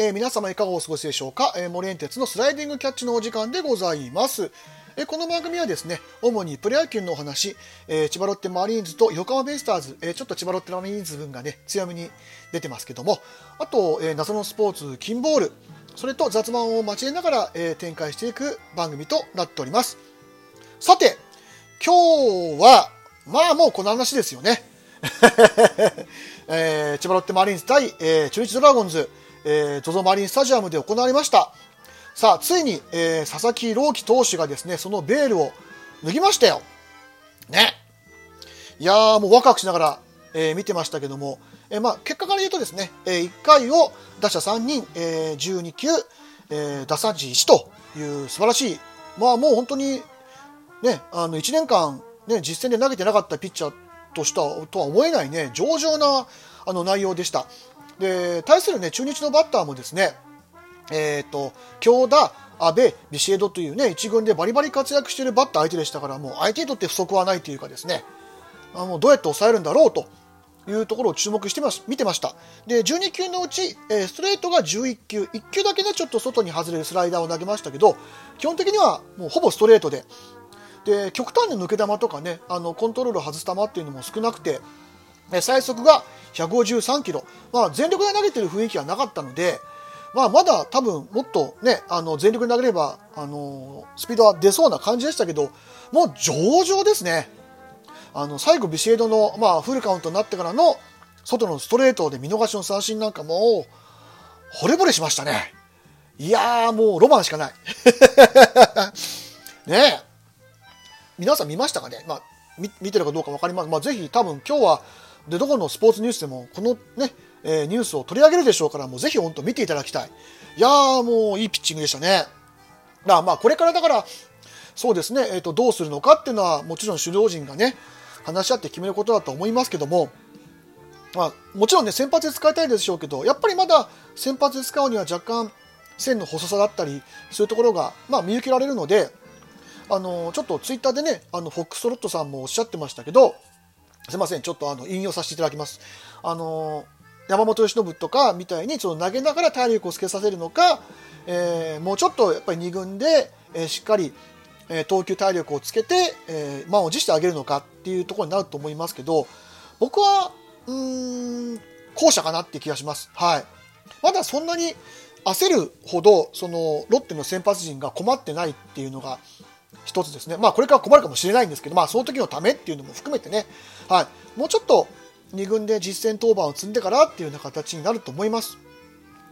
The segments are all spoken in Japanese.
えー、皆様いかがお過ごしでしょうか、えー、森園鉄のスライディングキャッチのお時間でございます。えー、この番組はですね、主にプロ野球のお話、え、千葉ロッテマリーンズと横浜ベイスターズ、え、ちょっと千葉ロッテマリーンズ分がね、強めに出てますけども、あと、え、謎のスポーツ、金ボール、それと雑談を交えながら、え、展開していく番組となっております。さて、今日は、まあもうこの話ですよね。えー、千葉ロッテマリーンズ対、え、中日ドラゴンズ、えー、ZOZO マリンスタジアムで行われました。さあ、ついに、えー、佐々木朗希投手がですね、そのベールを脱ぎましたよ。ね。いやー、もうワクワクしながら、えー、見てましたけども、えー、まあ、結果から言うとですね、えー、1回を打者3人、えー、12球、えー、打算値1という素晴らしい、まあもう本当に、ね、あの、1年間、ね、実戦で投げてなかったピッチャーとしたとは思えないね、上々なあの内容でした。で、対するね、中日のバッターもですね、え、ー、と、京田、阿部、ビシエドというね、一軍でバリバリ活躍しているバッター相手でしたから、もう相手にとって不足はないというかですね、あのどうやって抑えるんだろうというところを注目してます見てました。で、12球のうち、えー、ストレートが11球、1球だけね、ちょっと外に外れるスライダーを投げましたけど、基本的にはもうほぼストレートで、で、極端な抜け球とかね、あの、コントロールを外す球っていうのも少なくて、最速が153キロ、まあ、全力で投げてる雰囲気はなかったので、まあ、まだ多分もっとね、あの全力で投げれば、あのスピードは出そうな感じでしたけど、もう上々ですね。あの最後ビシエドの、まあ、フルカウントになってからの外のストレートで見逃しの三振なんかも惚れ惚れしましたね。いやーもうロマンしかない。ねえ。皆さん見ましたかね、まあ、見てるかどうか分かります、まあ、ぜひ多分今日はでどこのスポーツニュースでもこのね、えー、ニュースを取り上げるでしょうからもうぜひ本当見ていただきたい。いやーもういいピッチングでしたね。だからまあこれからだからそうですね、えーとどうするのかっていうのはもちろん首脳陣がね話し合って決めることだと思いますけども、まあ、もちろんね、先発で使いたいでしょうけど、やっぱりまだ先発で使うには若干線の細さだったり、そういうところが、まあ、見受けられるので、あのちょっとツイッターでね、あのフォックストロットさんもおっしゃってましたけど、すいません、ちょっとあの引用させていただきます。あの山本由伸とかみたいにその投げながら体力をつけさせるのか、えー、もうちょっとやっぱり2軍で、えー、しっかりえ投球体力をつけて、え満を持してあげるのかっていうところになると思いますけど、僕は、うーん、後者かなって気がします。はい。まだそんなに焦るほど、その、ロッテの先発陣が困ってないっていうのが、一つですね。まあ、これから困るかもしれないんですけど、まあ、その時のためっていうのも含めてね、はい。もうちょっと、2軍で実戦登板を積んでからっていうような形になると思います。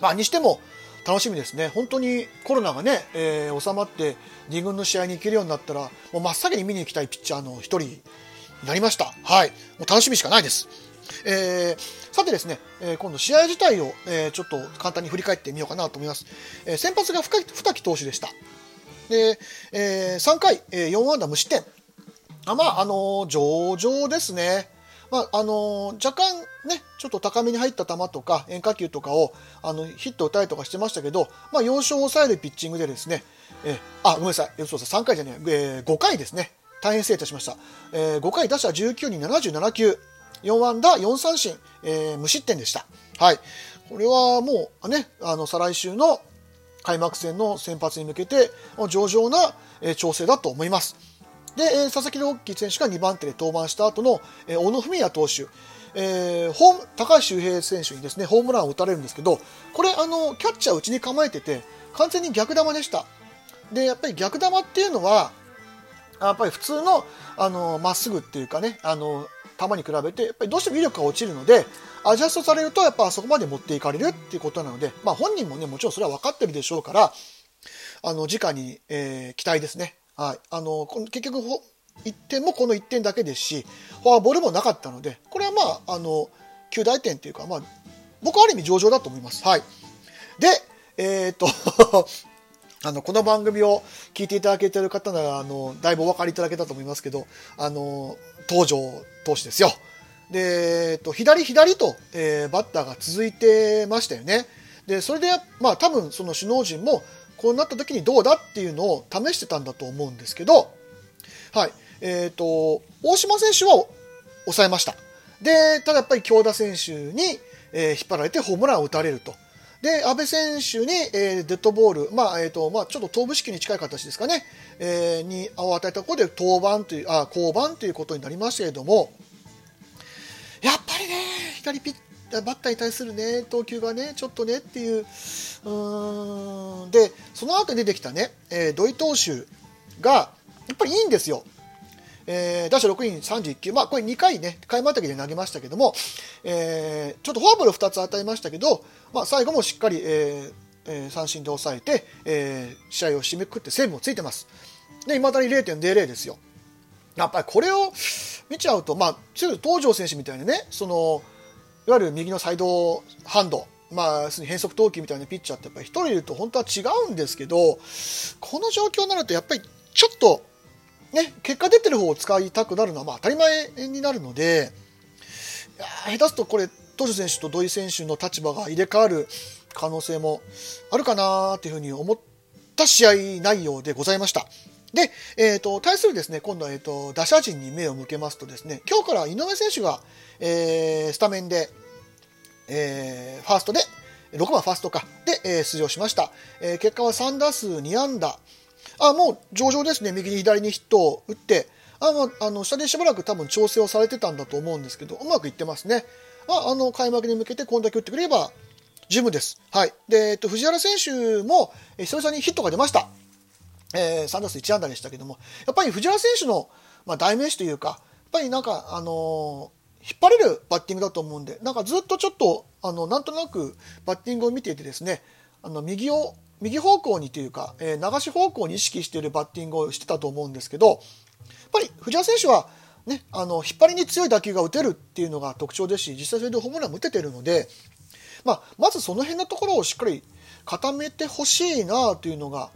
まあ、にしても、楽しみですね。本当にコロナがね、えー、収まって2軍の試合に行けるようになったら、もう真っ先に見に行きたいピッチャーの一人になりました。はい。もう楽しみしかないです。えー、さてですね、えー、今度試合自体を、えー、ちょっと簡単に振り返ってみようかなと思います。え、先発が二木投手でした。で、えー、3回、えー、4安打無失点。あまあ、あのー、上々ですね。まあ、あのー、若干ね、ちょっと高めに入った球とか変化球とかをあのヒット打たれとかしてましたけど、まあ、要所を抑えるピッチングでですね、えー、あ、ごめんなさい、そうそう3回じゃねえ、えー、5回ですね。大変失礼いたしました。えー、5回打者19に77球、4安打4三振、えー、無失点でした。はい。これはもうね、あの、再来週の開幕戦の先発に向けて、上々な、調整だと思います。で、佐々木朗希選手が2番手で登板した後の、小野文也投手、えー、ホーム高橋周平選手にですねホームランを打たれるんですけどこれあのキャッチャー内に構えてて完全に逆球でしたでやっぱり逆球っていうのはやっぱり普通のあのまっすぐっていうかねあの球に比べてやっぱりどうしても威力が落ちるのでアジャストされるとやっぱあそこまで持っていかれるっていうことなので、まあ、本人もねもちろんそれは分かってるでしょうからあの直に、えー、期待ですね。はい、あの結局1点もこの1点だけですしフォアボールもなかったのでこれはまああの9大点というか、まあ、僕はある意味上々だと思います。はい、で、えー、っとあのこの番組を聞いていただけている方ならあのだいぶお分かりいただけたと思いますけどあの東條投手ですよ。で、えっと、左左と、えー、バッターが続いてましたよね。でそれでまあ多分その首脳陣もこうなった時にどうだっていうのを試してたんだと思うんですけど、はい。えっ、ー、と、大島選手は抑えました。で、ただやっぱり京田選手に、えー、引っ張られてホームランを打たれると。で、安倍選手に、えー、デッドボール、まあ、えっ、ー、と、まあ、ちょっと頭部式に近い形ですかね、えー、に、を与えたことで、登板という、あ、降板ということになりましたけれども、やっぱりね、左ピッバッターに対するね、投球がね、ちょっとねっていう、うん、で、その後出てきたね、えー、土井投手が、やっぱりいいんですよ。えー、打者6人31球、まあ、これ2回ね、開幕的で投げましたけども、えー、ちょっとフォアボール2つ与えましたけど、まあ、最後もしっかり、えーえー、三振で抑えて、えー、試合を締めくくってセーブもついてます。で、未だに0.00ですよ。やっぱりこれを見ちゃうと、まあ、中東條選手みたいなね、その、いわゆる右のサイドハンド、まあ、変則投球みたいなピッチャーってやっぱり1人いると本当は違うんですけど、この状況になるとやっぱりちょっとね、結果出てる方を使いたくなるのはまあ当たり前になるので、下手すとこれ、トシ選手と土井選手の立場が入れ替わる可能性もあるかなというふうに思った試合内容でございました。で、えーと、対するですね今度は、えーと、打者陣に目を向けますとですね今日から井上選手が、えー、スタメンで、えー、ファーストで6番ファーストかで、えー、出場しました、えー、結果は3打数2安打あもう上々ですね、右に左にヒットを打って、あもうあの下でしばらく多分調整をされてたんだと思うんですけど、うまくいってますね。ああの開幕に向けてこんだけ打ってくれれば十分です。はい。で、えっと、藤原選手も、え久々にヒットが出ました。えー、3打数1安打でしたけども、やっぱり藤原選手の、まあ、代名詞というか、やっぱりなんか、あのー、引っ張れるバッティングだと思うんで、なんかずっとちょっと、あの、なんとなくバッティングを見ていてですね、あの、右を右方向にというか、えー、流し方向に意識しているバッティングをしてたと思うんですけど、やっぱり藤原選手は、ね、あの引っ張りに強い打球が打てるっていうのが特徴ですし、実際それでホームランも打ててるので、まあ、まずその辺のところをしっかり固めてほしいなというのが、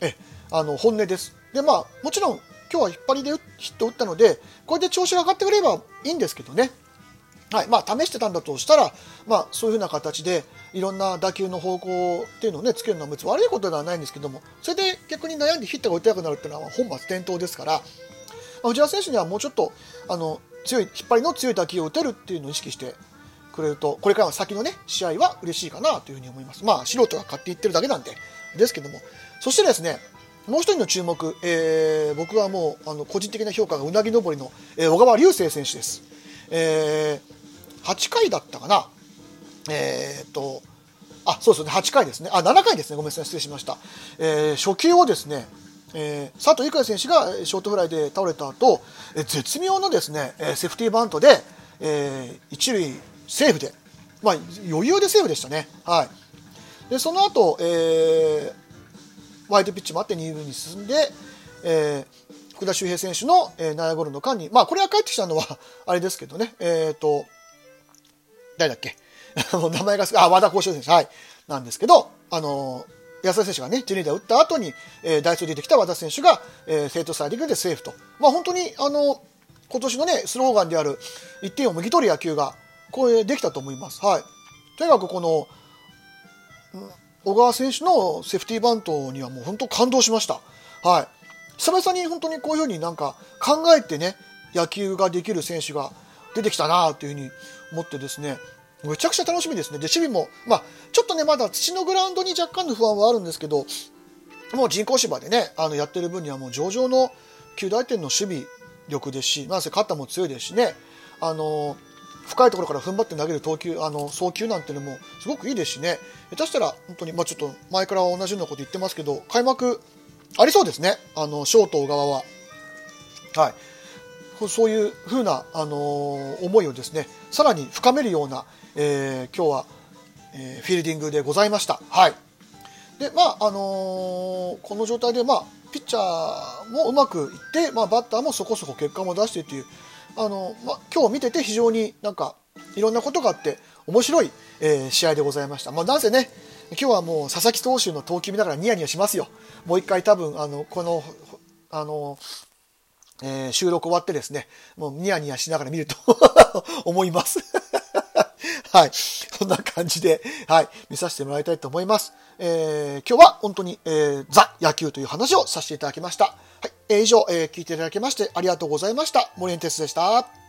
えあの本音です。で、まあ、もちろん今日は引っ張りでヒット打ったので、これで調子が上がってくればいいんですけどね。はいまあ、試してたんだとしたら、まあ、そういうふうな形でいろんな打球の方向っていうのをねつけるのは別に悪いことではないんですけどもそれで逆に悩んでヒットが打てなくなるっていうのは本末転倒ですから、まあ、藤原選手にはもうちょっとあの強い引っ張りの強い打球を打てるっていうのを意識してくれるとこれからの先のね試合は嬉しいかなというふうに思いますまあ素人が勝手に言ってるだけなんでですけどもそしてですねもう一人の注目、えー、僕はもうあの個人的な評価がうなぎ登りの、えー、小川隆星選手です、えー8回だったかな。えー、っと、あ、そうですね、8回ですね。あ、7回ですね。ごめんなさい、失礼しました。えー、初球をですね、えー、佐藤郁也選手がショートフライで倒れた後、えー、絶妙のですね、えセーフティーバントで、えー、一塁セーフで、まあ、余裕でセーフでしたね。はい。で、その後、えー、ワイドピッチもあって2塁に進んで、えー、福田周平選手の、えー、内野ゴロの間に、まあ、これが帰ってきたのは、あれですけどね、えっ、ー、と、誰だっけ？名前がすあ、和田幸四選手、はい。なんですけど、あの安田選手がね、ジュニア打った後に、えー、ダイソー出てきた和田選手が、えー、生徒サイディングでセーフと。まあ本当に、あの今年のね、スローガンである、1点をもぎ取る野球が、これできたと思います。はい。とにかくこの、小川選手のセーフティーバントにはもう本当感動しました。はい。久々に本当にこういうふうになんか考えてね、野球ができる選手が出てきたなというふうに思ってですね、めちゃくちゃ楽しみですね。で、守備も、まあ、ちょっとね、まだ土のグラウンドに若干の不安はあるんですけど、もう人工芝でね、あの、やってる分にはもう上々の9大点の守備力ですし、なんせ肩も強いですしね、あの、深いところから踏ん張って投げる投球、あの、送球なんていうのもすごくいいですしね、下手したら本当に、まあちょっと前から同じようなこと言ってますけど、開幕ありそうですね、あの、ショート側は。はい。そういうふうな、あの、思いをですねさらに深めるような、えー、今日は、えー、フィールディングでございました。はいでまああのー、この状態で、まあ、ピッチャーもうまくいって、まあ、バッターもそこそこ結果も出してという、あのまあ、今日見てて非常になんかいろんなことがあって面白い、えー、試合でございました。まあ、なぜね今日はもう佐々木投手の投球見ながらニヤニヤしますよ。もう一回多分あのこのあのえー、収録終わってですね、もうニヤニヤしながら見ると 思います はい。そんな感じで、はい、見させてもらいたいと思います。えー、今日は本当に、えー、ザ野球という話をさせていただきました。はい。えー、以上、えー、聞いていただきましてありがとうございました。森エンテスでした。